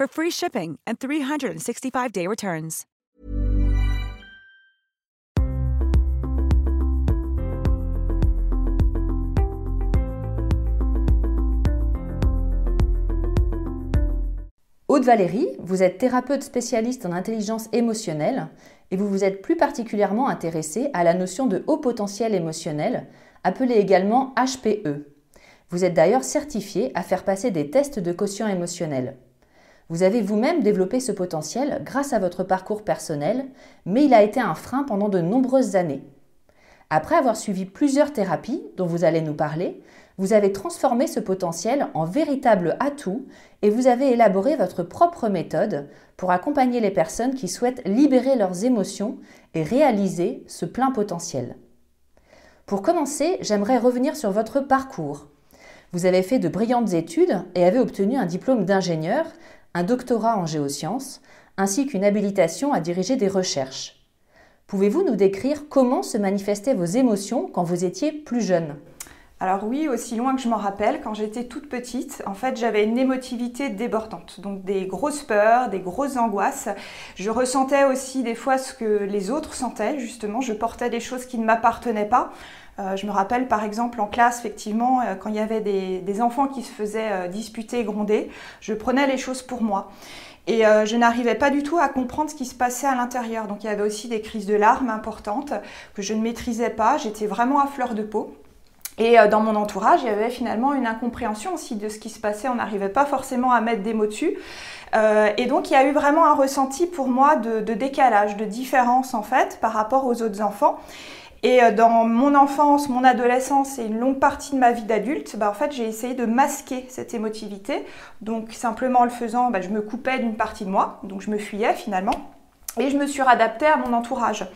for free shipping and 365-day returns. Aude Valérie, vous êtes thérapeute spécialiste en intelligence émotionnelle et vous vous êtes plus particulièrement intéressée à la notion de haut potentiel émotionnel, appelée également HPE. Vous êtes d'ailleurs certifiée à faire passer des tests de quotient émotionnel. Vous avez vous-même développé ce potentiel grâce à votre parcours personnel, mais il a été un frein pendant de nombreuses années. Après avoir suivi plusieurs thérapies dont vous allez nous parler, vous avez transformé ce potentiel en véritable atout et vous avez élaboré votre propre méthode pour accompagner les personnes qui souhaitent libérer leurs émotions et réaliser ce plein potentiel. Pour commencer, j'aimerais revenir sur votre parcours. Vous avez fait de brillantes études et avez obtenu un diplôme d'ingénieur, un doctorat en géosciences, ainsi qu'une habilitation à diriger des recherches. Pouvez-vous nous décrire comment se manifestaient vos émotions quand vous étiez plus jeune? Alors oui, aussi loin que je m'en rappelle, quand j'étais toute petite, en fait, j'avais une émotivité débordante, donc des grosses peurs, des grosses angoisses. Je ressentais aussi des fois ce que les autres sentaient, justement, je portais des choses qui ne m'appartenaient pas. Euh, je me rappelle par exemple en classe, effectivement, euh, quand il y avait des, enfants qui se faisaient euh, disputer, gronder, je prenais les choses pour moi. Et euh, je n'arrivais pas du tout à comprendre ce qui se passait à l'intérieur. Donc il y avait aussi des crises de larmes importantes que je ne maîtrisais pas. J'étais vraiment à fleur de peau. Et dans mon entourage, il y avait finalement une incompréhension aussi de ce qui se passait. On n'arrivait pas forcément à mettre des mots dessus. Et donc, il y a eu vraiment un ressenti pour moi de, décalage, de différence en fait par rapport aux autres enfants. Et euh, dans mon enfance, mon adolescence et une longue partie de ma vie d'adulte, bah, j'ai essayé de masquer cette émotivité. Donc, simplement en le faisant, bah, je me coupais d'une partie de moi. Donc, je me fuyais finalement. Et je me suis adaptée à mon entourage.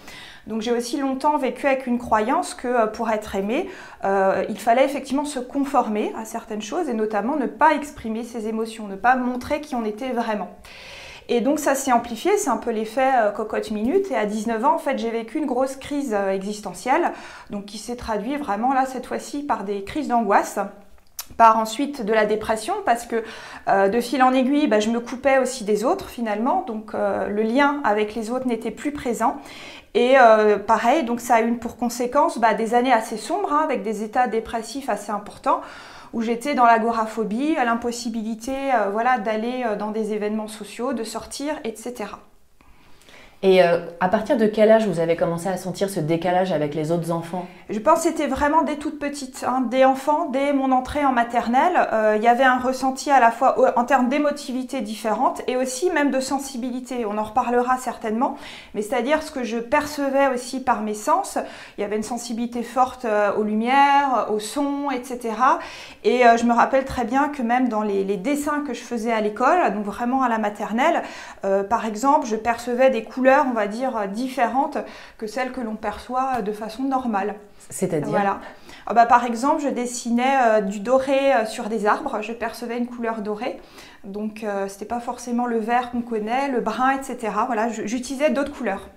Donc j'ai aussi longtemps vécu avec une croyance que euh, pour être aimé, euh, il fallait effectivement se conformer à certaines choses et notamment ne pas exprimer ses émotions, ne pas montrer qui on était vraiment. Et donc ça s'est amplifié, c'est un peu l'effet euh, cocotte minute. Et à 19 ans, en fait, j'ai vécu une grosse crise euh, existentielle, donc qui s'est traduite vraiment là cette fois-ci par des crises d'angoisse par ensuite de la dépression parce que euh, de fil en aiguille, bah, je me coupais aussi des autres finalement, donc le lien avec les autres n'était plus présent. Et pareil, donc ça a eu pour conséquence bah, des années assez sombres hein, avec des états dépressifs assez importants où j'étais dans l'agoraphobie, à l'impossibilité euh, voilà, d'aller euh, dans des événements sociaux, de sortir, etc. Et euh, à partir de quel âge vous avez commencé à sentir ce décalage avec les autres enfants? Je pense que c'était vraiment dès toute petite, hein, des enfants, dès mon entrée en maternelle. Euh, il y avait un ressenti à la fois en termes d'émotivité différente et aussi même de sensibilité. On en reparlera certainement, mais c'est-à-dire ce que je percevais aussi par mes sens. Il y avait une sensibilité forte euh, aux lumières, aux sons, etc. Et je me rappelle très bien que même dans les, dessins que je faisais à l'école, donc vraiment à la maternelle, par exemple, je percevais des couleurs couleurs, on va dire, différentes que celles que l'on perçoit de façon normale. C'est-à-dire Voilà. Ah bah, par exemple, je dessinais du doré sur des arbres, je percevais une couleur dorée. Donc, ce n'était pas forcément le vert qu'on connaît, le brun, etc. Voilà, j'utilisais d'autres couleurs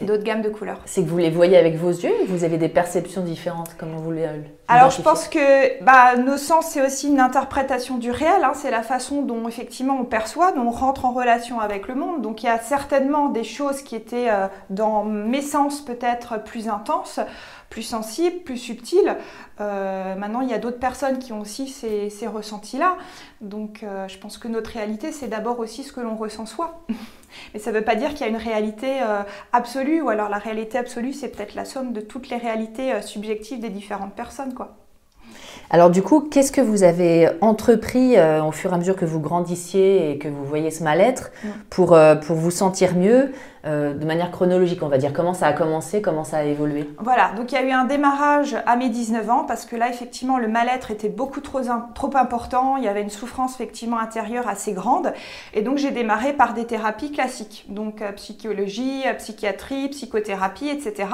d'autres gammes de couleurs. C'est que vous les voyez avec vos yeux ou vous avez des perceptions différentes Comment vous les Alors je pense que bah, nos sens c'est aussi une interprétation du réel, hein. c'est la façon dont effectivement on perçoit, dont on rentre en relation avec le monde. Donc il y a certainement des choses qui étaient euh, dans mes sens peut-être plus intenses, plus sensibles, plus subtiles. Euh, maintenant il y a d'autres personnes qui ont aussi ces, ces ressentis-là. Donc euh, je pense que notre réalité c'est d'abord aussi ce que l'on ressent soi. Mais ça ne veut pas dire qu'il y a une réalité euh, absolue, ou alors la réalité absolue, c'est peut-être la somme de toutes les réalités euh, subjectives des différentes personnes, quoi. Alors du coup, qu'est-ce que vous avez entrepris euh, au fur et à mesure que vous grandissiez et que vous voyez ce mal-être pour, pour vous sentir mieux euh, de manière chronologique, on va dire Comment ça a commencé Comment ça a évolué Voilà, donc il y a eu un démarrage à mes 19 ans parce que là, effectivement, le mal-être était beaucoup trop, important. Il y avait une souffrance effectivement intérieure assez grande. Et donc j'ai démarré par des thérapies classiques, donc euh, psychologie, euh, psychiatrie, psychothérapie, etc.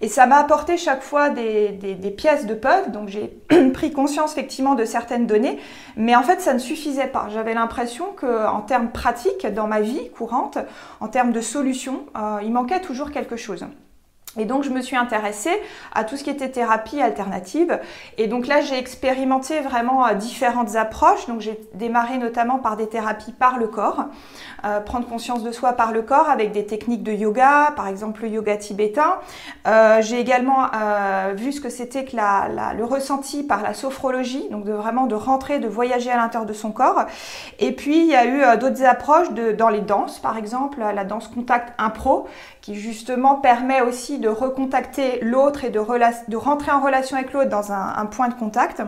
Et ça m'a apporté chaque fois des, des pièces de puzzle. Donc j'ai pris conscience effectivement de certaines données, mais en fait ça ne suffisait pas. J'avais l'impression qu'en termes pratiques, dans ma vie courante, en termes de solutions, euh, il manquait toujours quelque chose. Et donc je me suis intéressée à tout ce qui était thérapie alternative. Et donc là j'ai expérimenté vraiment euh, différentes approches. Donc j'ai démarré notamment par des thérapies par le corps, euh, prendre conscience de soi par le corps avec des techniques de yoga, par exemple le yoga tibétain. Euh, j'ai également vu ce que c'était que le ressenti par la sophrologie, donc vraiment de rentrer, de voyager à l'intérieur de son corps. Et puis il y a eu d'autres approches dans les danses, par exemple la danse contact impro, qui justement permet aussi de recontacter l'autre et de, de, rentrer en relation avec l'autre dans un, point de contact.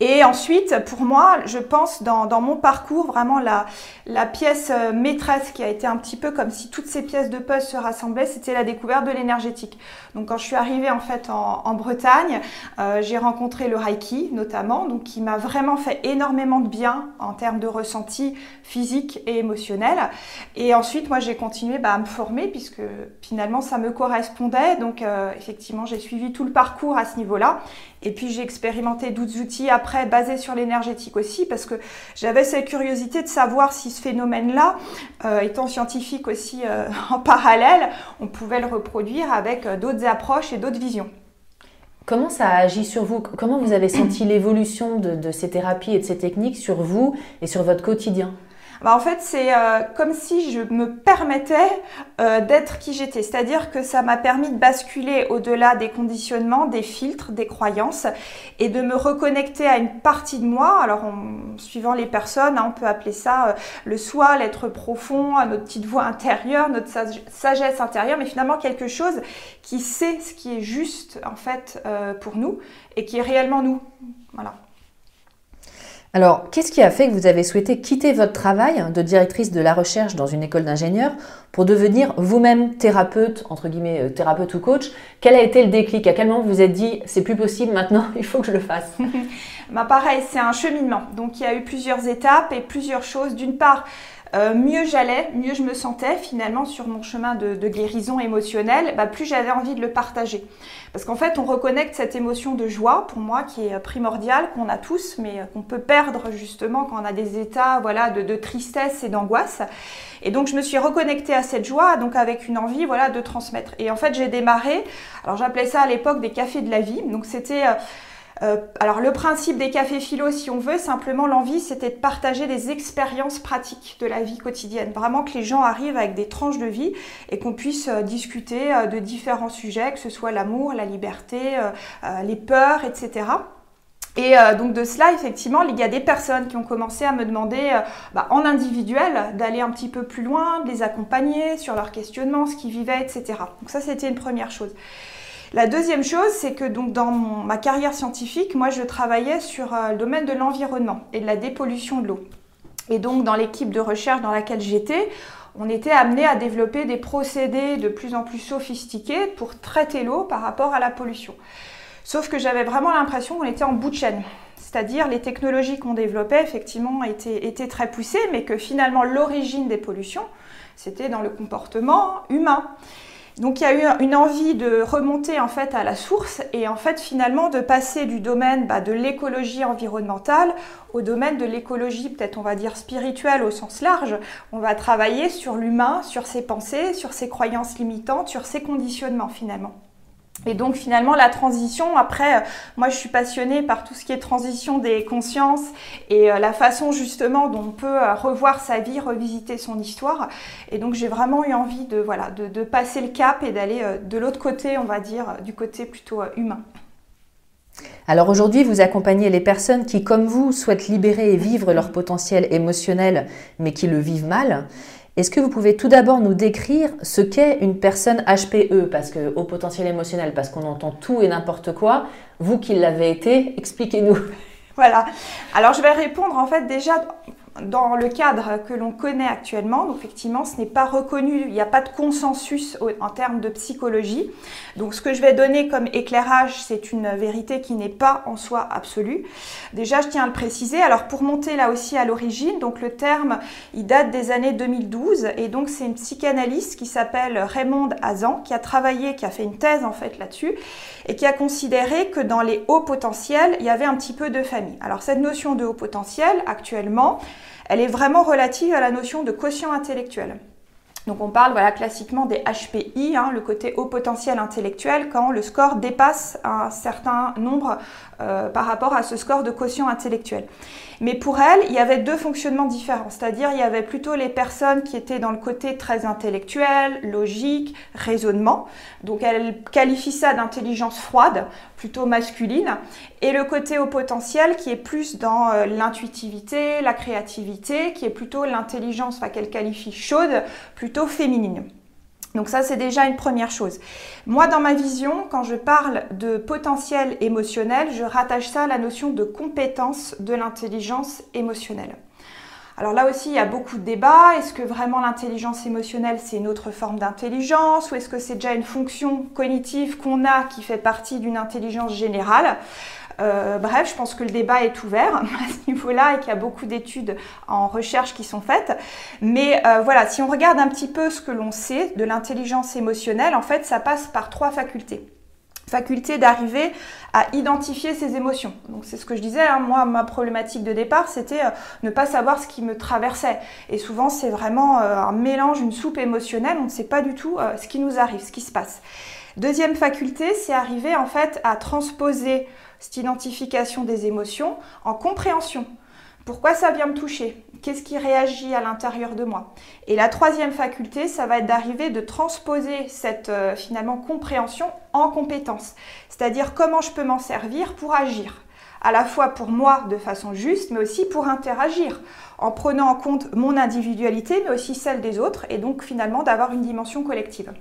Et ensuite, pour moi, je pense dans, mon parcours, vraiment la, pièce euh, maîtresse qui a été un petit peu comme si toutes ces pièces de puzzle se rassemblaient, c'était la découverte de l'énergétique. Donc quand je suis arrivée en fait en, Bretagne, euh, j'ai rencontré le Reiki notamment, donc qui m'a vraiment fait énormément de bien en termes de ressenti physique et émotionnel. Et ensuite, moi, j'ai continué bah, à me former puisque finalement ça me correspondait. Donc euh, effectivement, j'ai suivi tout le parcours à ce niveau-là. Et puis j'ai expérimenté d'autres outils basés sur l'énergétique aussi parce que j'avais cette curiosité de savoir si ce phénomène-là, euh, étant scientifique aussi euh, en parallèle, on pouvait le reproduire avec euh, d'autres approches et d'autres visions. Comment ça a agi sur vous? Comment vous avez senti l'évolution de, ces thérapies et de ces techniques sur vous et sur votre quotidien? Bah, en fait, c'est euh, comme si je me permettais euh, d'être qui j'étais. C'est-à-dire que ça m'a permis de basculer au-delà des conditionnements, des filtres, des croyances et de me reconnecter à une partie de moi. Alors, en suivant les personnes, hein, on peut appeler ça euh, le soi, l'être profond, notre petite voix intérieure, notre sagesse intérieure, mais finalement quelque chose qui sait ce qui est juste en fait pour nous et qui est réellement nous. Voilà. Alors, qu'est-ce qui a fait que vous avez souhaité quitter votre travail de directrice de la recherche dans une école d'ingénieur pour devenir vous-même thérapeute, entre guillemets, euh, thérapeute ou coach? Quel a été le déclic? À quel moment vous vous êtes dit, c'est plus possible maintenant, il faut que je le fasse? Bah Pareil, c'est un cheminement. Donc, il y a eu plusieurs étapes et plusieurs choses. D'une part, euh, mieux j'allais, mieux je me sentais finalement sur mon chemin de, guérison émotionnelle, bah, plus j'avais envie de le partager. Parce qu'en fait, on reconnecte cette émotion de joie, pour moi, qui est primordiale, qu'on a tous, mais qu'on peut perdre justement quand on a des états voilà, de, tristesse et d'angoisse. Et donc, je me suis reconnectée à cette joie, donc avec une envie voilà, de transmettre. Et en fait, j'ai démarré, alors j'appelais ça à l'époque des cafés de la vie. Donc, c'était... Euh, euh, alors le principe des cafés philo, si on veut, simplement l'envie, c'était de partager des expériences pratiques de la vie quotidienne. Vraiment que les gens arrivent avec des tranches de vie et qu'on puisse euh, discuter euh, de différents sujets, que ce soit l'amour, la liberté, les peurs, etc. Et donc de cela, effectivement, il y a des personnes qui ont commencé à me demander bah, en individuel d'aller un petit peu plus loin, de les accompagner sur leurs questionnements, ce qu'ils vivaient, etc. Donc ça, c'était une première chose. La deuxième chose, c'est que donc dans ma carrière scientifique, moi je travaillais sur euh, le domaine de l'environnement et de la dépollution de l'eau. Et donc dans l'équipe de recherche dans laquelle j'étais, on était amené à développer des procédés de plus en plus sophistiqués pour traiter l'eau par rapport à la pollution. Sauf que j'avais vraiment l'impression qu'on était en bout de chaîne. c'est-à-dire les technologies qu'on développait effectivement étaient, étaient très poussées, mais que finalement l'origine des pollutions, c'était dans le comportement humain. Donc il y a eu une envie de remonter en fait à la source et en fait finalement de passer du domaine bah, de l'écologie environnementale au domaine de l'écologie peut-être on va dire spirituelle au sens large. On va travailler sur l'humain, sur ses pensées, sur ses croyances limitantes, sur ses conditionnements finalement. Et donc finalement la transition, après, euh, moi je suis passionnée par tout ce qui est transition des consciences et euh, la façon justement dont on peut euh, revoir sa vie, revisiter son histoire. Et donc j'ai vraiment eu envie de, voilà, de, passer le cap et d'aller de l'autre côté, on va dire, du côté plutôt humain. Alors aujourd'hui, vous accompagnez les personnes qui, comme vous, souhaitent libérer et vivre leur potentiel émotionnel, mais qui le vivent mal. Est-ce que vous pouvez tout d'abord nous décrire ce qu'est une personne HPE, parce que au potentiel émotionnel, parce qu'on entend tout et n'importe quoi. Vous qui l'avez été, expliquez-nous. Voilà. Alors je vais répondre en fait déjà dans le cadre que l'on connaît actuellement, donc effectivement, ce n'est pas reconnu, il n'y a pas de consensus en termes de psychologie. Donc ce que je vais donner comme éclairage, c'est une vérité qui n'est pas en soi absolue. Déjà, je tiens à le préciser. Alors pour monter là aussi à l'origine, donc le terme, il date des années 2012 et donc c'est une psychanalyste qui s'appelle Raymond Azan qui a travaillé, qui a fait une thèse en fait là-dessus et qui a considéré que dans les hauts potentiels, il y avait un petit peu de famille. Alors cette notion de haut potentiel, actuellement, elle est vraiment relative à la notion de quotient intellectuel. Donc on parle voilà, classiquement des HPI, hein, le côté haut potentiel intellectuel, quand le score dépasse un certain nombre euh, par rapport à ce score de quotient intellectuel. Mais pour elle, il y avait deux fonctionnements différents, c'est-à-dire il y avait plutôt les personnes qui étaient dans le côté très intellectuel, logique, raisonnement. Donc elle qualifie ça d'intelligence froide, plutôt masculine, et le côté au potentiel qui est plus dans euh, l'intuitivité, la créativité, qui est plutôt l'intelligence, enfin qu'elle qualifie chaude, plutôt féminine. Donc ça, c'est déjà une première chose. Moi, dans ma vision, quand je parle de potentiel émotionnel, je rattache ça à la notion de compétence de l'intelligence émotionnelle. Alors là aussi, il y a beaucoup de débats. Est-ce que vraiment l'intelligence émotionnelle, c'est une autre forme d'intelligence ou est-ce que c'est déjà une fonction cognitive qu'on a qui fait partie d'une intelligence générale? Euh, bref, je pense que le débat est ouvert à ce niveau-là et qu'il y a beaucoup d'études en recherche qui sont faites. Mais euh, voilà, si on regarde un petit peu ce que l'on sait de l'intelligence émotionnelle, en fait, ça passe par trois facultés faculté d'arriver à identifier ses émotions. Donc c'est ce que je disais, hein. moi ma problématique de départ c'était euh, ne pas savoir ce qui me traversait. Et souvent c'est vraiment un mélange, une soupe émotionnelle, on ne sait pas du tout ce qui nous arrive, ce qui se passe. Deuxième faculté, c'est arriver en fait à transposer cette identification des émotions en compréhension. Pourquoi ça vient me toucher? Qu'est-ce qui réagit à l'intérieur de moi? Et la troisième faculté, ça va être d'arriver de transposer cette euh, finalement compréhension en compétence. C'est-à-dire comment je peux m'en servir pour agir à la fois pour moi de façon juste, mais aussi pour interagir, en prenant en compte mon individualité, mais aussi celle des autres, et donc finalement d'avoir une dimension collective.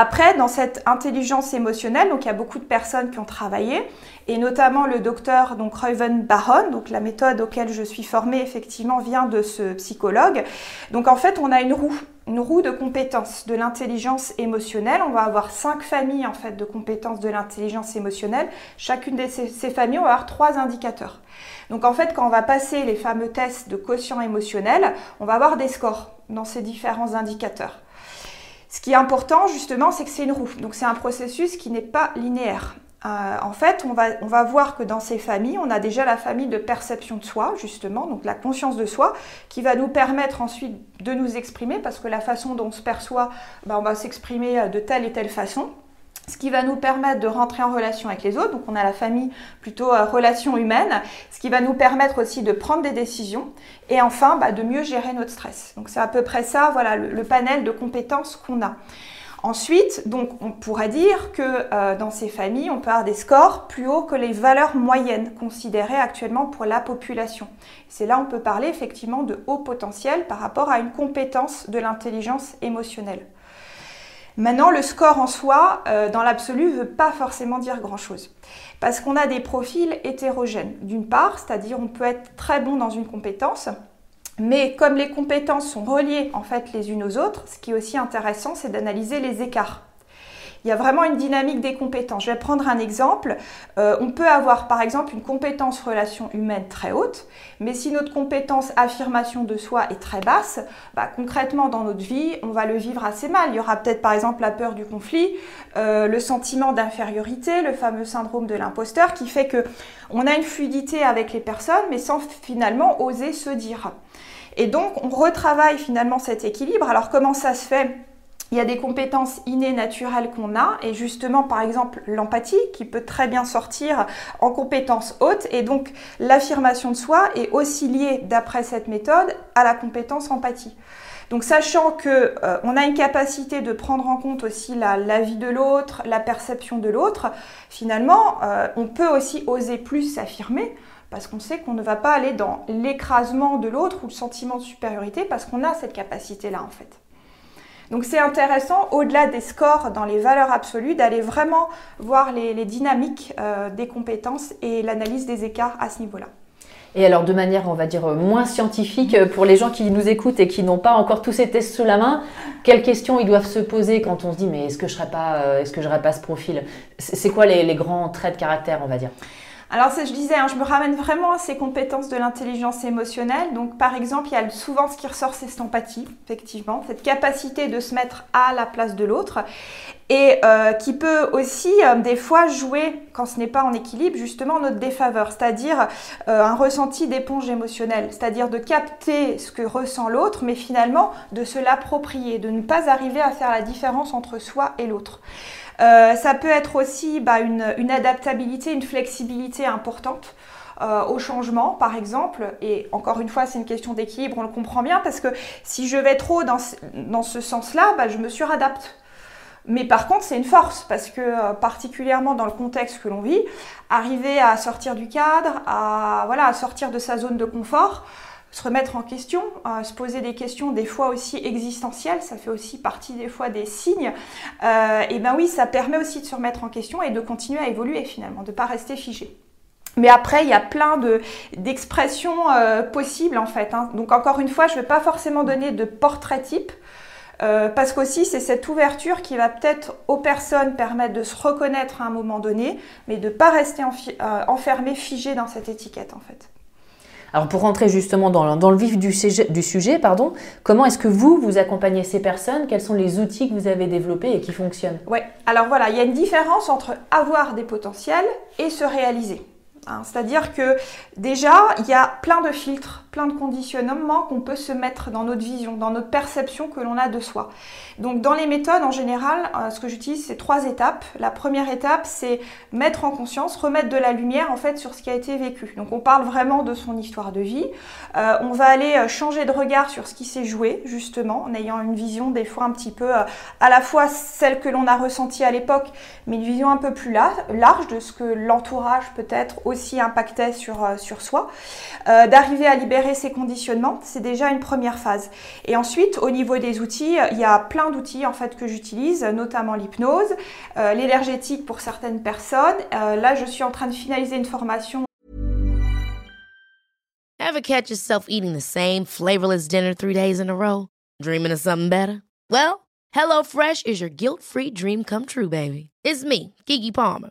Après, dans cette intelligence émotionnelle, donc il y a beaucoup de personnes qui ont travaillé, et notamment le docteur donc Reuven Baron, donc la méthode auquel je suis formée effectivement vient de ce psychologue. Donc en fait, on a une roue, une roue de compétences de l'intelligence émotionnelle. On va avoir cinq familles en fait de compétences de l'intelligence émotionnelle. Chacune de ces, familles, on va avoir trois indicateurs. Donc en fait, quand on va passer les fameux tests de quotient émotionnel, on va avoir des scores dans ces différents indicateurs. Ce qui est important justement, c'est que c'est une roue. Donc c'est un processus qui n'est pas linéaire. Euh, en fait, on va, voir que dans ces familles, on a déjà la famille de perception de soi, justement, donc la conscience de soi, qui va nous permettre ensuite de nous exprimer, parce que la façon dont on se perçoit, ben, on va s'exprimer euh, de telle et telle façon ce qui va nous permettre de rentrer en relation avec les autres. Donc on a la famille plutôt euh, relation humaine, ce qui va nous permettre aussi de prendre des décisions et enfin bah, de mieux gérer notre stress. Donc c'est à peu près ça, voilà le, panel de compétences qu'on a. Ensuite, donc on pourrait dire que euh, dans ces familles, on peut avoir des scores plus hauts que les valeurs moyennes considérées actuellement pour la population. C'est là on peut parler effectivement de haut potentiel par rapport à une compétence de l'intelligence émotionnelle. Maintenant, le score en soi, euh, dans l'absolu, ne veut pas forcément dire grand-chose. Parce qu'on a des profils hétérogènes. D'une part, c'est-à-dire on peut être très bon dans une compétence, mais comme les compétences sont reliées en fait les unes aux autres, ce qui est aussi intéressant, c'est d'analyser les écarts. Il y a vraiment une dynamique des compétences. Je vais prendre un exemple. Euh, on peut avoir par exemple une compétence relation humaine très haute, mais si notre compétence affirmation de soi est très basse, bah, concrètement dans notre vie, on va le vivre assez mal. Il y aura peut-être par exemple la peur du conflit, euh, le sentiment d'infériorité, le fameux syndrome de l'imposteur qui fait que on a une fluidité avec les personnes, mais sans finalement oser se dire. Et donc, on retravaille finalement cet équilibre. Alors, comment ça se fait? Il y a des compétences innées naturelles qu'on a et justement par exemple l'empathie qui peut très bien sortir en compétence haute et donc l'affirmation de soi est aussi liée d'après cette méthode à la compétence empathie. Donc sachant que euh, on a une capacité de prendre en compte aussi la, vie de l'autre, la perception de l'autre, finalement euh, on peut aussi oser plus s'affirmer parce qu'on sait qu'on ne va pas aller dans l'écrasement de l'autre ou le sentiment de supériorité parce qu'on a cette capacité-là en fait. Donc c'est intéressant, au-delà des scores dans les valeurs absolues, d'aller vraiment voir les, dynamiques euh, des compétences et l'analyse des écarts à ce niveau-là. Et alors de manière, on va dire, moins scientifique, euh, pour les gens qui nous écoutent et qui n'ont pas encore tous ces tests sous la main, quelles questions ils doivent se poser quand on se dit mais est-ce que je serais pas, euh, je pas ce profil? C'est quoi les grands traits de caractère, on va dire? Alors, je disais, hein, je me ramène vraiment à ces compétences de l'intelligence émotionnelle. Donc, par exemple, il y a souvent ce qui ressort, c'est cette empathie, effectivement, cette capacité de se mettre à la place de l'autre et euh, qui peut aussi euh, des fois jouer, quand ce n'est pas en équilibre, justement notre défaveur, c'est-à-dire euh, un ressenti d'éponge émotionnelle, c'est-à-dire de capter ce que ressent l'autre, mais finalement de se l'approprier, de ne pas arriver à faire la différence entre soi et l'autre. Euh, ça peut être aussi bah, une, adaptabilité, une flexibilité importante. Euh, au changement, par exemple. Et encore une fois, c'est une question d'équilibre, on le comprend bien, parce que si je vais trop dans, ce sens-là, bah, je me suradapte. Mais par contre, c'est une force, parce que euh, particulièrement dans le contexte que l'on vit, arriver à sortir du cadre, à, voilà, à sortir de sa zone de confort, se remettre en question, se poser des questions des fois aussi existentielles, ça fait aussi partie des fois des signes, euh, et ben oui, ça permet aussi de se remettre en question et de continuer à évoluer finalement, de ne pas rester figé. Mais après, il y a plein d'expressions euh, possibles en fait. Hein. Donc encore une fois, je ne vais pas forcément donner de portrait type. Euh, parce qu'aussi, c'est cette ouverture qui va peut-être aux personnes permettre de se reconnaître à un moment donné, mais de ne pas rester enfermé, figé dans cette étiquette en fait. Alors pour rentrer justement dans, le vif du sujet, pardon, comment est-ce que vous, vous accompagnez ces personnes? Quels sont les outils que vous avez développés et qui fonctionnent? Oui, alors voilà, il y a une différence entre avoir des potentiels et se réaliser. Hein. C'est-à-dire que déjà, il y a plein de filtres, de conditionnements qu'on peut se mettre dans notre vision, dans notre perception que l'on a de soi. Donc dans les méthodes, en général, euh, ce que j'utilise, c'est trois étapes. La première étape, c'est mettre en conscience, remettre de la lumière en fait sur ce qui a été vécu. Donc on parle vraiment de son histoire de vie. Euh, on va aller euh, changer de regard sur ce qui s'est joué, justement, en ayant une vision des fois un petit peu à la fois celle que l'on a ressentie à l'époque, mais une vision un peu plus large de ce que l'entourage peut-être aussi impactait sur, sur soi. D'arriver à libérer ces conditionnements, c'est déjà une première phase. Et ensuite, au niveau des outils, il y a plein d'outils en fait que j'utilise, notamment l'hypnose, euh, l'énergétique pour certaines personnes. Euh, là, je suis en train de finaliser une formation. Ever catch yourself eating the same flavorless dinner three days in a row? Dreaming of something better? Well, HelloFresh is your guilt-free dream come true, baby. It's me, Kiki Palmer.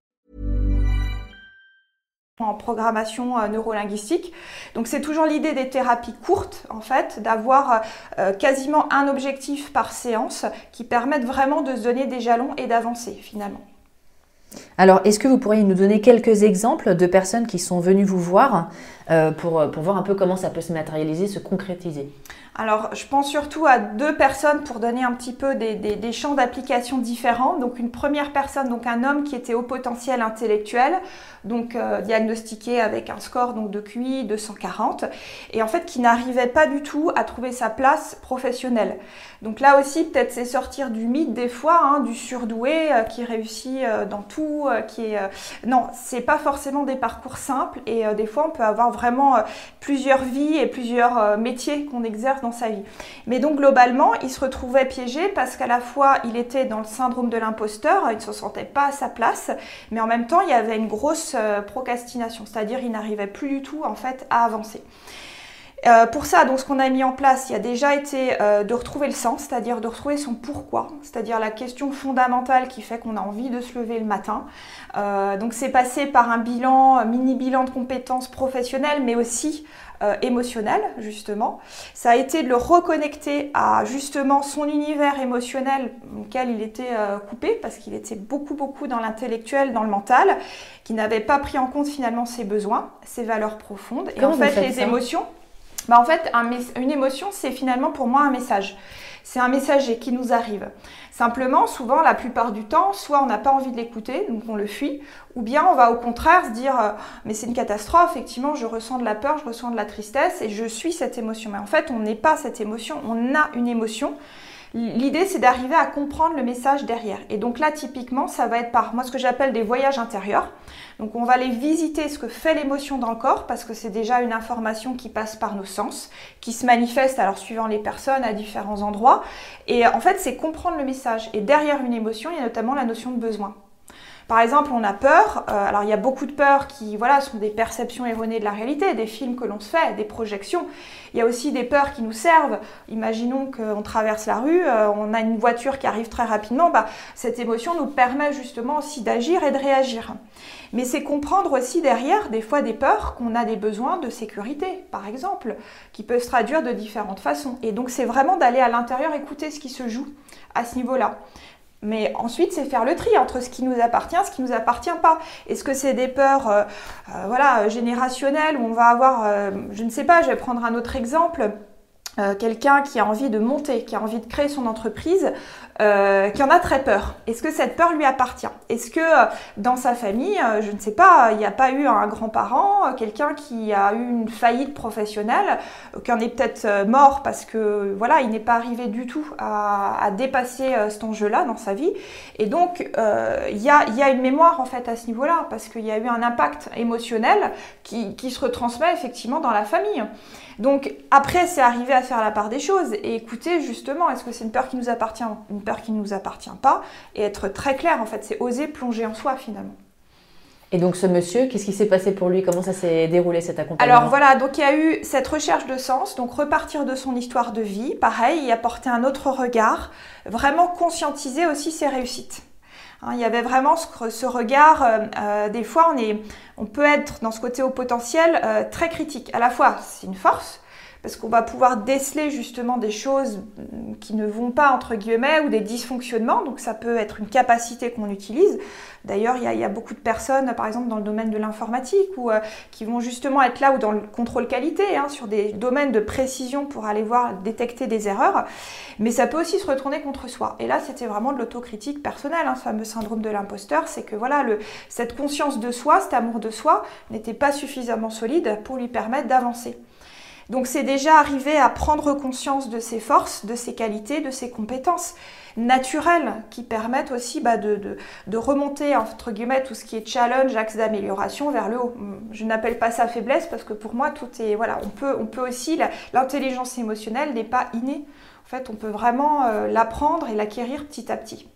En programmation euh, neurolinguistique. Donc c'est toujours l'idée des thérapies courtes en fait, d'avoir euh, quasiment un objectif par séance qui permettent vraiment de se donner des jalons et d'avancer finalement. Alors, est-ce que vous pourriez nous donner quelques exemples de personnes qui sont venues vous voir euh, pour, voir un peu comment ça peut se matérialiser, se concrétiser? Alors, je pense surtout à deux personnes pour donner un petit peu des, champs d'application différents. Donc, une première personne, donc un homme qui était au potentiel intellectuel, donc euh, diagnostiqué avec un score donc, de QI de 140, et en fait qui n'arrivait pas du tout à trouver sa place professionnelle. Donc là aussi, peut-être c'est sortir du mythe des fois, hein, du surdoué euh, qui réussit euh, dans tout, qui est... non, c'est pas forcément des parcours simples, et des fois on peut avoir vraiment plusieurs vies et plusieurs métiers qu'on exerce dans sa vie. Mais donc globalement, il se retrouvait piégé parce qu'à la fois il était dans le syndrome de l'imposteur, il ne se sentait pas à sa place, mais en même temps il y avait une grosse euh, procrastination, c'est-à-dire il n'arrivait plus du tout en fait à avancer. Euh, pour ça, donc ce qu'on a mis en place, il y a déjà été euh, de retrouver le sens, c'est-à-dire de retrouver son pourquoi, c'est-à-dire la question fondamentale qui fait qu'on a envie de se lever le matin. donc c'est passé par un bilan, mini bilan de compétences professionnelles, mais aussi euh, émotionnel, justement. Ça a été de le reconnecter à justement son univers émotionnel auquel il était euh, coupé, parce qu'il était beaucoup, beaucoup dans l'intellectuel, dans le mental, qui n'avait pas pris en compte finalement ses besoins, ses valeurs profondes. Et en fait, les émotions, bah, en fait, une émotion, c'est finalement pour moi un message. C'est un messager qui nous arrive. Simplement, souvent, la plupart du temps, soit on n'a pas envie de l'écouter, donc on le fuit, ou bien on va au contraire se dire euh, mais c'est une catastrophe, effectivement, je ressens de la peur, je ressens de la tristesse et je suis cette émotion. Mais en fait, on n'est pas cette émotion, on a une émotion L'idée, c'est d'arriver à comprendre le message derrière. Et donc là, typiquement, ça va être par moi ce que j'appelle des voyages intérieurs. Donc on va aller visiter ce que fait l'émotion dans le corps parce que c'est déjà une information qui passe par nos sens, qui se manifeste alors suivant les personnes à différents endroits. Et en fait, c'est comprendre le message. Et derrière une émotion, il y a notamment la notion de besoin. Par exemple, on a peur. Euh, alors, il y a beaucoup de peurs qui, voilà, sont des perceptions erronées de la réalité, des films que l'on se fait, des projections. Il y a aussi des peurs qui nous servent. Imaginons qu'on traverse la rue, euh, on a une voiture qui arrive très rapidement. Bah, cette émotion nous permet justement aussi d'agir et de réagir. Mais c'est comprendre aussi derrière, des fois, des peurs qu'on a des besoins de sécurité, par exemple, qui peuvent se traduire de différentes façons. Et donc, c'est vraiment d'aller à l'intérieur écouter ce qui se joue à ce niveau-là. Mais ensuite, c'est faire le tri entre ce qui nous appartient, ce qui ne nous appartient pas. Est-ce que c'est des peurs euh, euh, voilà, générationnelles où on va avoir, euh, je ne sais pas, je vais prendre un autre exemple. quelqu'un qui a envie de monter, qui a envie de créer son entreprise, euh, qui en a très peur. Est-ce que cette peur lui appartient? Est-ce que euh, dans sa famille, euh, je ne sais pas, il n'y a pas eu un grand-parent, quelqu'un qui a eu une faillite professionnelle, qui en est peut-être mort parce que voilà, il n'est pas arrivé du tout à, dépasser cet enjeu-là dans sa vie. Et donc, il y, a, une mémoire en fait à ce niveau-là parce qu'il y a eu un impact émotionnel qui, se retransmet effectivement dans la famille. Donc après, c'est arriver à faire la part des choses et écouter justement, est-ce que c'est une peur qui nous appartient, qui ne nous appartient pas, et être très clair en fait, c'est oser plonger en soi finalement. Et donc ce monsieur, qu'est-ce qui s'est passé pour lui? Comment ça s'est déroulé cet accompagnement? Alors voilà, donc il y a eu cette recherche de sens, donc repartir de son histoire de vie, pareil, y apporter un autre regard, vraiment conscientiser aussi ses réussites. Hein, il y avait vraiment ce, regard, euh, euh, des fois on, est, on peut être dans ce côté au potentiel euh, très critique. À la fois c'est une force, parce qu'on va pouvoir déceler justement des choses qui ne vont pas entre guillemets ou des dysfonctionnements. Donc ça peut être une capacité qu'on utilise. D'ailleurs, il, y, a beaucoup de personnes, par exemple dans le domaine de l'informatique, euh, qui vont justement être là ou dans le contrôle qualité, hein, sur des domaines de précision pour aller voir détecter des erreurs. Mais ça peut aussi se retourner contre soi. Et là, c'était vraiment de l'autocritique personnelle, hein, ce fameux syndrome de l'imposteur, c'est que voilà, cette conscience de soi, cet amour de soi, n'était pas suffisamment solide pour lui permettre d'avancer. Donc c'est déjà arrivé à prendre conscience de ses forces, de ses qualités, de ses compétences naturelles qui permettent aussi bah, de, remonter entre guillemets tout ce qui est challenge, axe d'amélioration vers le haut. Je n'appelle pas ça faiblesse parce que pour moi tout est voilà, on peut on peut aussi l'intelligence émotionnelle n'est pas innée. En fait, on peut vraiment euh, l'apprendre et l'acquérir petit à petit.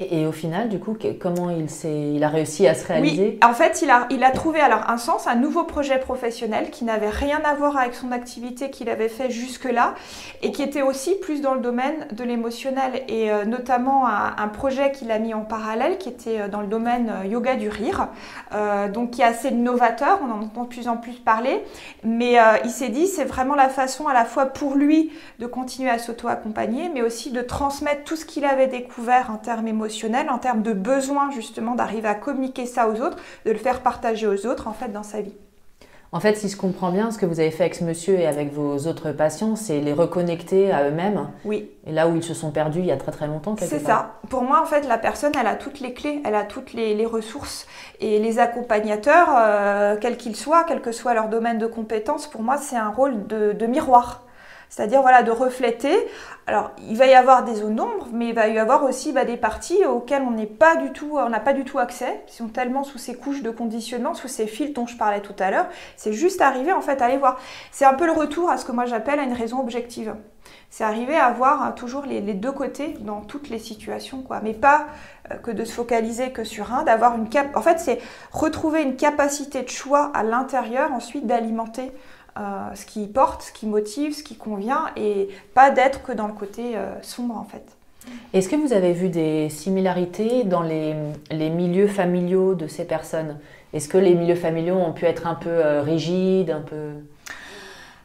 Et, au final, du coup, comment il, il a réussi à se réaliser? Oui, en fait, il a, il a trouvé alors un sens, un nouveau projet professionnel qui n'avait rien à voir avec son activité qu'il avait fait jusque-là et qui était aussi plus dans le domaine de l'émotionnel et euh, notamment un, projet qu'il a mis en parallèle qui était euh, dans le domaine euh, yoga du rire, donc qui est assez novateur, on en entend de plus en plus parler, mais il s'est dit c'est vraiment la façon à la fois pour lui de continuer à s'auto-accompagner, mais aussi de transmettre tout ce qu'il avait découvert en termes émotionnels en termes de besoin justement d'arriver à communiquer ça aux autres, de le faire partager aux autres en fait dans sa vie. En fait, si je comprends bien, ce que vous avez fait avec ce monsieur et avec vos autres patients, c'est les reconnecter à eux-mêmes. Oui. Et là où ils se sont perdus il y a très très longtemps, C'est ça. Pour moi, en fait, la personne, elle a toutes les clés, elle a toutes les, ressources. Et les accompagnateurs, euh, quels qu'ils soient, quel que soit leur domaine de compétence, pour moi, c'est un rôle de miroir c'est-à-dire voilà, de refléter. Alors, il va y avoir des zones d'ombre, mais il va y avoir aussi bah, des parties auxquelles on n'est pas du tout, on n'a pas du tout accès, qui sont tellement sous ces couches de conditionnement, sous ces fils dont je parlais tout à l'heure. C'est juste arriver en fait à les voir. C'est un peu le retour à ce que moi j'appelle une raison objective. C'est arriver à voir toujours les, deux côtés dans toutes les situations, quoi. Mais pas euh, que de se focaliser que sur un, d'avoir une cap. En fait, c'est retrouver une capacité de choix à l'intérieur, ensuite d'alimenter euh, ce qui porte, ce qui motive, ce qui convient, et pas d'être que dans le côté euh, sombre en fait. Est-ce que vous avez vu des similarités dans les, milieux familiaux de ces personnes? Est-ce que les milieux familiaux ont pu être un peu euh, rigides, un peu...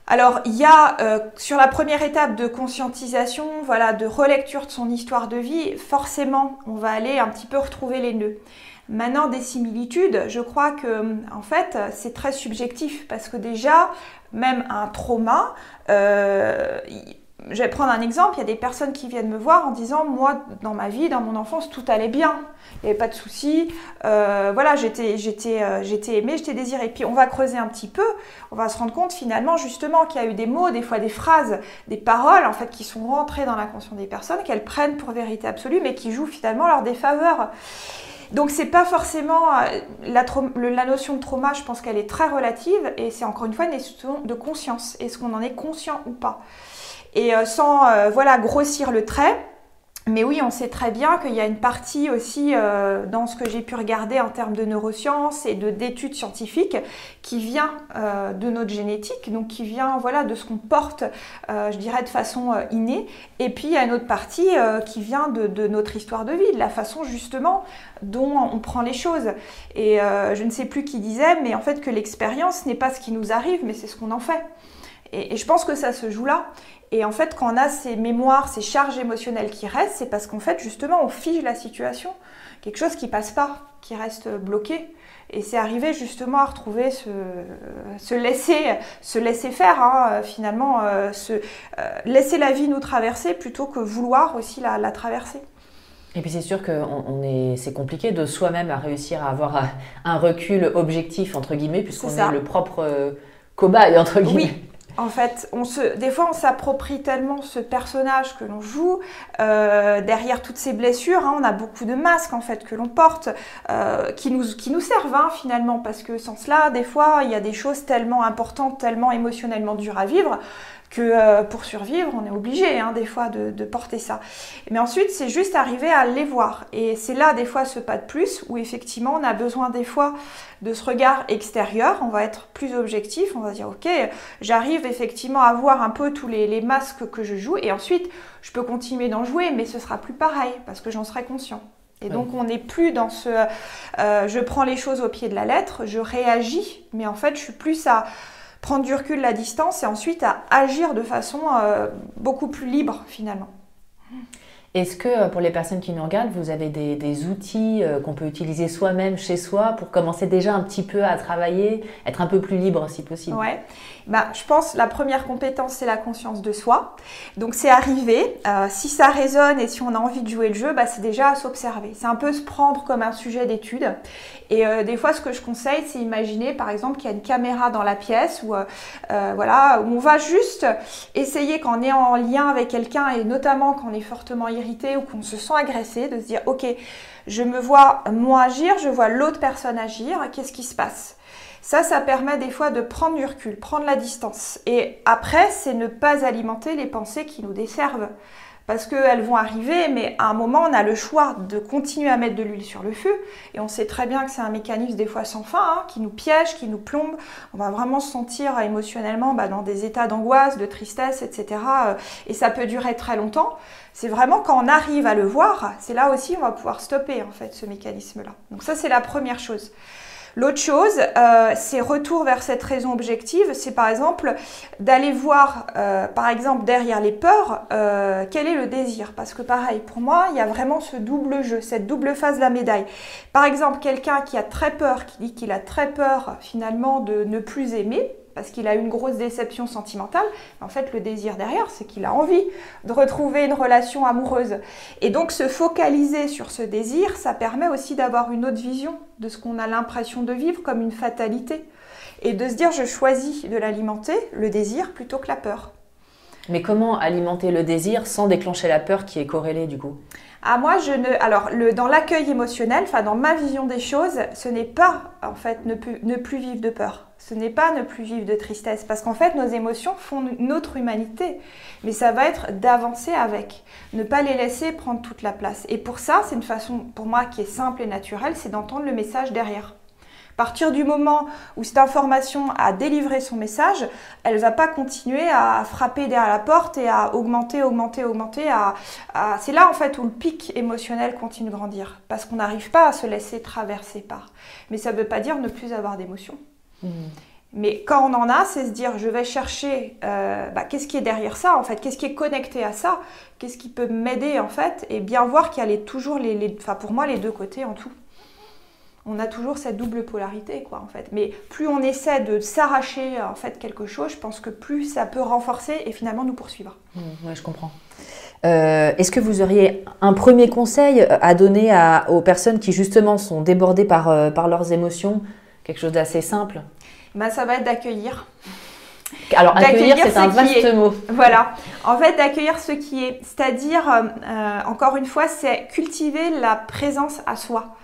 Alors, il y a sur la première étape de conscientisation, voilà, de relecture de son histoire de vie, forcément, on va aller un petit peu retrouver les nœuds. Maintenant, des similitudes, je crois que en fait, c'est très subjectif parce que déjà, même un trauma, euh, je vais prendre un exemple, il y a des personnes qui viennent me voir en disant moi dans ma vie, dans mon enfance, tout allait bien, il n'y avait pas de soucis, euh, voilà, j'étais j'étais euh, j'étais aimée, j'étais désirée. Puis on va creuser un petit peu, on va se rendre compte finalement justement qu'il y a eu des mots, des fois des phrases, des paroles en fait qui sont rentrées dans la conscience des personnes, qu'elles prennent pour vérité absolue, mais qui jouent finalement leur défaveur. Donc c'est pas forcément euh, la, notion de trauma, je pense qu'elle est très relative et c'est encore une fois une question de conscience. Est-ce qu'on en est conscient ou pas? Et euh, sans euh, voilà grossir le trait, mais oui, on sait très bien qu'il y a une partie aussi euh, dans ce que j'ai pu regarder en termes de neurosciences et de d'études scientifiques qui vient euh, de notre génétique, donc qui vient voilà de ce qu'on porte, euh, je dirais de façon innée. Et puis il y a une autre partie qui vient de, notre histoire de vie, de la façon justement dont on prend les choses. Et je ne sais plus qui disait, mais en fait que l'expérience n'est pas ce qui nous arrive, mais c'est ce qu'on en fait. Et je pense que ça se joue là. Et en fait, quand on a ces mémoires, ces charges émotionnelles qui restent, c'est parce qu'en fait, justement, on fige la situation. Quelque chose qui passe pas, qui reste bloqué. Et c'est arrivé justement à retrouver ce, laisser, se laisser faire, hein, finalement, euh, se, euh, laisser la vie nous traverser plutôt que vouloir aussi la, traverser. Et puis c'est sûr que on, est, c'est compliqué de soi-même à réussir à avoir un recul objectif entre guillemets puisqu'on est, le propre euh, cobaye entre guillemets. Oui. En fait, on se, des fois, on s'approprie tellement ce personnage que l'on joue. Euh, derrière toutes ces blessures, hein, on a beaucoup de masques en fait que l'on porte, euh, qui nous servent hein, finalement, parce que sans cela, des fois, il y a des choses tellement importantes, tellement émotionnellement dures à vivre que euh, pour survivre, on est obligé hein, des fois de, porter ça. Mais ensuite, c'est juste arriver à les voir. Et c'est là des fois ce pas de plus où effectivement on a besoin des fois de ce regard extérieur. On va être plus objectif. On va dire ok, j'arrive effectivement à voir un peu tous les, masques que je joue. Et ensuite, je peux continuer d'en jouer, mais ce sera plus pareil parce que j'en serai conscient. Et donc on n'est plus dans ce euh, je prends les choses au pied de la lettre, je réagis, mais en fait je suis plus à prendre du recul, la distance et ensuite à agir de façon euh, beaucoup plus libre finalement. Est-ce que euh, pour les personnes qui nous regardent, vous avez des, outils euh, qu'on peut utiliser soi-même chez soi pour commencer déjà un petit peu à travailler, être un peu plus libre si possible? Ouais. Bah, je pense la première compétence c'est la conscience de soi. Donc c'est arriver. Euh, si ça résonne et si on a envie de jouer le jeu, bah, c'est déjà à s'observer. C'est un peu se prendre comme un sujet d'étude. Et des fois, ce que je conseille, c'est imaginer par exemple qu'il y a une caméra dans la pièce où voilà où on va juste essayer quand est en lien avec quelqu'un et notamment quand on est fortement ou qu'on se sent agressé, de se dire ok, je me vois moi agir, je vois l'autre personne agir, qu'est-ce qui se passe? Ça, ça permet des fois de prendre du recul, prendre la distance. Et après, c'est ne pas alimenter les pensées qui nous desservent parce qu'elles vont arriver, mais à un moment, on a le choix de continuer à mettre de l'huile sur le feu, et on sait très bien que c'est un mécanisme des fois sans fin, hein, qui nous piège, qui nous plombe, on va vraiment se sentir émotionnellement bah, dans des états d'angoisse, de tristesse, etc. Euh, et ça peut durer très longtemps. C'est vraiment quand on arrive à le voir, c'est là aussi on va pouvoir stopper en fait ce mécanisme-là. Donc ça c'est la première chose. L'autre chose, euh, c'est retour vers cette raison objective, c'est par exemple d'aller voir, euh, par exemple, derrière les peurs, euh, quel est le désir? Parce que pareil, pour moi, il y a vraiment ce double jeu, cette double face de la médaille. Par exemple, quelqu'un qui a très peur, qui dit qu'il a très peur finalement de ne plus aimer, parce qu'il a une grosse déception sentimentale. En fait, le désir derrière, c'est qu'il a envie de retrouver une relation amoureuse. Et donc, se focaliser sur ce désir, ça permet aussi d'avoir une autre vision de ce qu'on a l'impression de vivre comme une fatalité. Et de se dire, je choisis de l'alimenter, le désir, plutôt que la peur. Mais comment alimenter le désir sans déclencher la peur qui est corrélée du coup? Ah, moi, je ne. Alors, le, dans l'accueil émotionnel, enfin, dans ma vision des choses, ce n'est pas, en fait, ne plus vivre de peur. Ce n'est pas ne plus vivre de tristesse. Parce qu'en fait, nos émotions font notre humanité. Mais ça va être d'avancer avec. Ne pas les laisser prendre toute la place. Et pour ça, c'est une façon, pour moi, qui est simple et naturelle, c'est d'entendre le message derrière. À partir du moment où cette information a délivré son message, elle ne va pas continuer à frapper derrière la porte et à augmenter, augmenter, augmenter. C'est là en fait où le pic émotionnel continue de grandir, parce qu'on n'arrive pas à se laisser traverser par. Mais ça ne veut pas dire ne plus avoir d'émotion. Hmm. Mais quand on en a, c'est se dire, je vais chercher, euh, bah, qu'est-ce qui est derrière ça en fait, qu'est-ce qui est connecté à ça, qu'est-ce qui peut m'aider en fait, et bien voir qu'il y a toujours les, les, enfin pour moi les deux côtés en tout on a toujours cette double polarité, quoi, en fait. Mais plus on essaie de s'arracher, en fait, quelque chose, je pense que plus ça peut renforcer et finalement nous poursuivre. Mmh, oui, je comprends. Euh, est-ce que vous auriez un premier conseil à donner aux personnes qui justement sont débordées par, euh, par leurs émotions Quelque chose d'assez simple ben, Ça va être d'accueillir. Alors, accueillir, c'est un vaste mot. Voilà. En fait, d'accueillir ce qui est. C'est-à-dire, euh, encore une fois, c'est cultiver la présence à soi.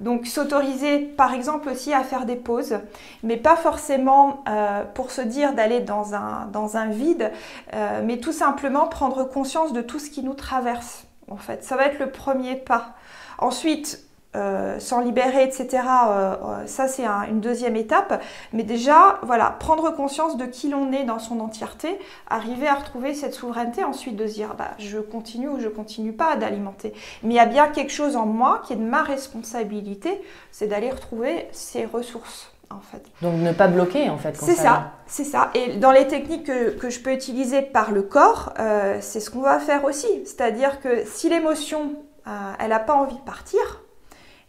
Donc s'autoriser par exemple aussi à faire des pauses, mais pas forcément euh, pour se dire d'aller dans un, dans un vide, euh, mais tout simplement prendre conscience de tout ce qui nous traverse. En fait, ça va être le premier pas. Ensuite, euh, s'en libérer, etc. Euh, euh, ça, c'est une deuxième étape. Mais déjà, voilà, prendre conscience de qui l'on est dans son entièreté, arriver à retrouver cette souveraineté, ensuite de se dire, bah, je continue ou je continue pas d'alimenter. Mais il y a bien quelque chose en moi qui est de ma responsabilité, c'est d'aller retrouver ces ressources. En fait. Donc ne pas bloquer en fait. C'est ça, c'est ça. Et dans les techniques que, que, je peux utiliser par le corps, c'est ce qu'on va faire aussi. C'est-à-dire que si l'émotion, elle n'a pas envie de partir,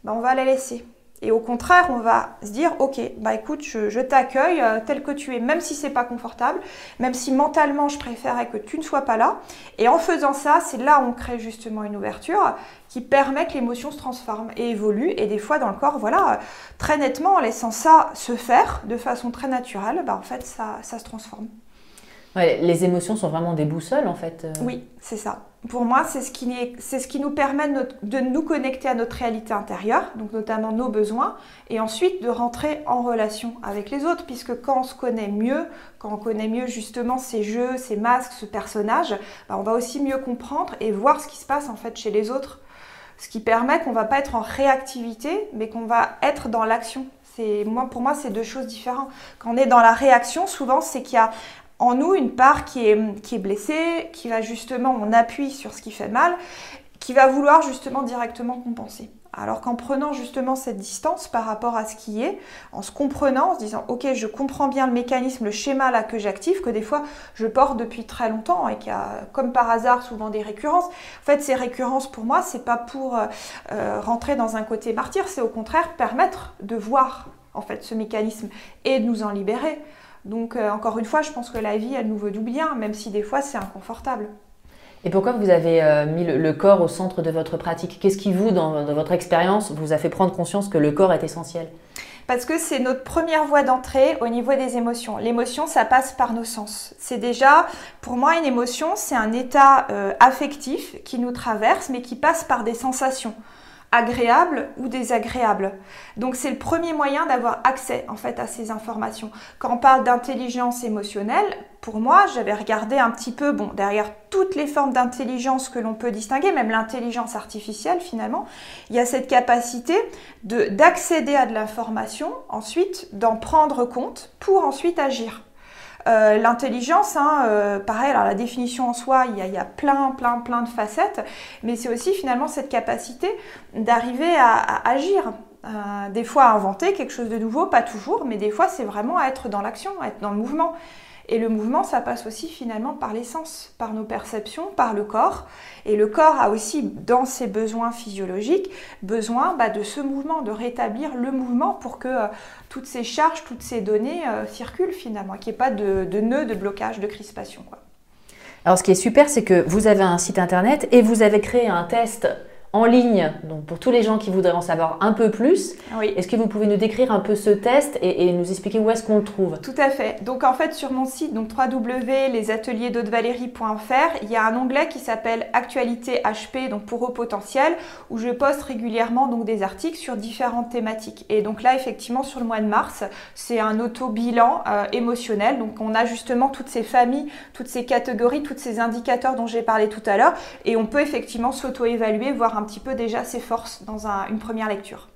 bah, on va la laisser. Et au contraire, on va se dire, ok, bah écoute, je, t'accueille euh, tel que tu es, même si c'est pas confortable, même si mentalement je préférais que tu ne sois pas là. Et en faisant ça, c'est là où on crée justement une ouverture qui permet que l'émotion se transforme et évolue. Et des fois dans le corps, voilà, très nettement, en laissant ça se faire de façon très naturelle, bah en fait, ça, ça se transforme. Les émotions sont vraiment des boussoles en fait. Euh. Oui, c'est ça pour moi, c'est ce, qui, c'est ce qui nous permet de, nous connecter à notre réalité intérieure, donc notamment nos besoins, et ensuite de rentrer en relation avec les autres, puisque quand on se connaît mieux, quand on connaît mieux justement ces jeux, ces masques, ce personnage, bah, on va aussi mieux comprendre et voir ce qui se passe en fait chez les autres. Ce qui permet qu'on ne va pas être en réactivité, mais qu'on va être dans l'action. Moi, pour moi, c'est deux choses différentes. Quand on est dans la réaction, souvent, c'est qu'il y a en nous une part qui est, blessée, qui va justement, on appuie sur ce qui fait mal, qui va vouloir justement directement compenser. Alors qu'en prenant justement cette distance par rapport à ce qui est, en se comprenant, en se disant ok je comprends bien le mécanisme, le schéma là que j'active, que des fois je porte depuis très longtemps et qu'il a comme par hasard souvent des récurrences. En fait ces récurrences pour moi c'est pas pour euh, euh, rentrer dans un côté martyr, c'est au contraire permettre de voir en fait ce mécanisme et de nous en libérer. Donc euh, encore une fois, je pense que la vie, elle nous veut du bien, même si des fois c'est inconfortable. Et pourquoi vous avez euh, mis le, corps au centre de votre pratique? Qu'est-ce qui vous, dans, votre expérience, vous a fait prendre conscience que le corps est essentiel? Parce que c'est notre première voie d'entrée au niveau des émotions. L'émotion, ça passe par nos sens. C'est déjà, pour moi, une émotion, c'est un état euh, affectif qui nous traverse, mais qui passe par des sensations agréable ou désagréable. Donc c'est le premier moyen d'avoir accès en fait à ces informations. Quand on parle d'intelligence émotionnelle, pour moi, j'avais regardé un petit peu bon derrière toutes les formes d'intelligence que l'on peut distinguer, même l'intelligence artificielle finalement, il y a cette capacité de d'accéder à de l'information, ensuite d'en prendre compte pour ensuite agir. Euh, l'intelligence, hein, euh, pareil, la définition en soi, il y, a, plein, plein, plein de facettes, mais c'est aussi finalement cette capacité d'arriver à, agir. Euh, des fois à inventer quelque chose de nouveau, pas toujours, mais des fois c'est vraiment à être dans l'action, à être dans le mouvement. Et le mouvement, ça passe aussi finalement par l'essence, par nos perceptions, par le corps. Et le corps a aussi, dans ses besoins physiologiques, besoin bah, de ce mouvement, de rétablir le mouvement pour que euh, toutes ces charges, toutes ces données euh, circulent finalement, qu'il n'y ait pas de, de nœud, de blocage, de crispation. Alors ce qui est super, c'est que vous avez un site internet et vous avez créé un test en ligne, donc pour tous les gens qui voudraient en savoir un peu plus. Oui. Est-ce que vous pouvez nous décrire un peu ce test et, nous expliquer où est-ce qu'on le trouve? Tout à fait. Donc en fait sur mon site, donc www.lesateliers il y a un onglet qui s'appelle Actualité HP, donc pour haut potentiel, où je poste régulièrement donc des articles sur différentes thématiques. Et donc là effectivement sur le mois de mars, c'est un auto-bilan euh, émotionnel. Donc on a justement toutes ces familles, toutes ces catégories, tous ces indicateurs dont j'ai parlé tout à l'heure, et on peut effectivement s'auto-évaluer, voir un petit peu déjà ses forces dans une première lecture.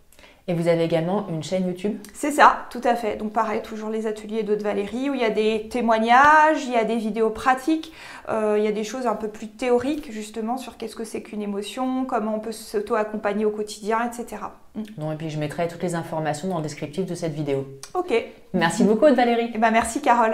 Et vous avez également une chaîne YouTube? C'est ça, tout à fait. Donc pareil, toujours les ateliers de Valérie où il y a des témoignages, il y a des vidéos pratiques, euh, il y a des choses un peu plus théoriques justement sur qu'est-ce que c'est qu'une émotion, comment on peut s'auto-accompagner au quotidien, etc. Mm. et puis je mettrai toutes les informations dans le descriptif de cette vidéo. Ok. Merci beaucoup Valérie. Et eh ben, merci Carole.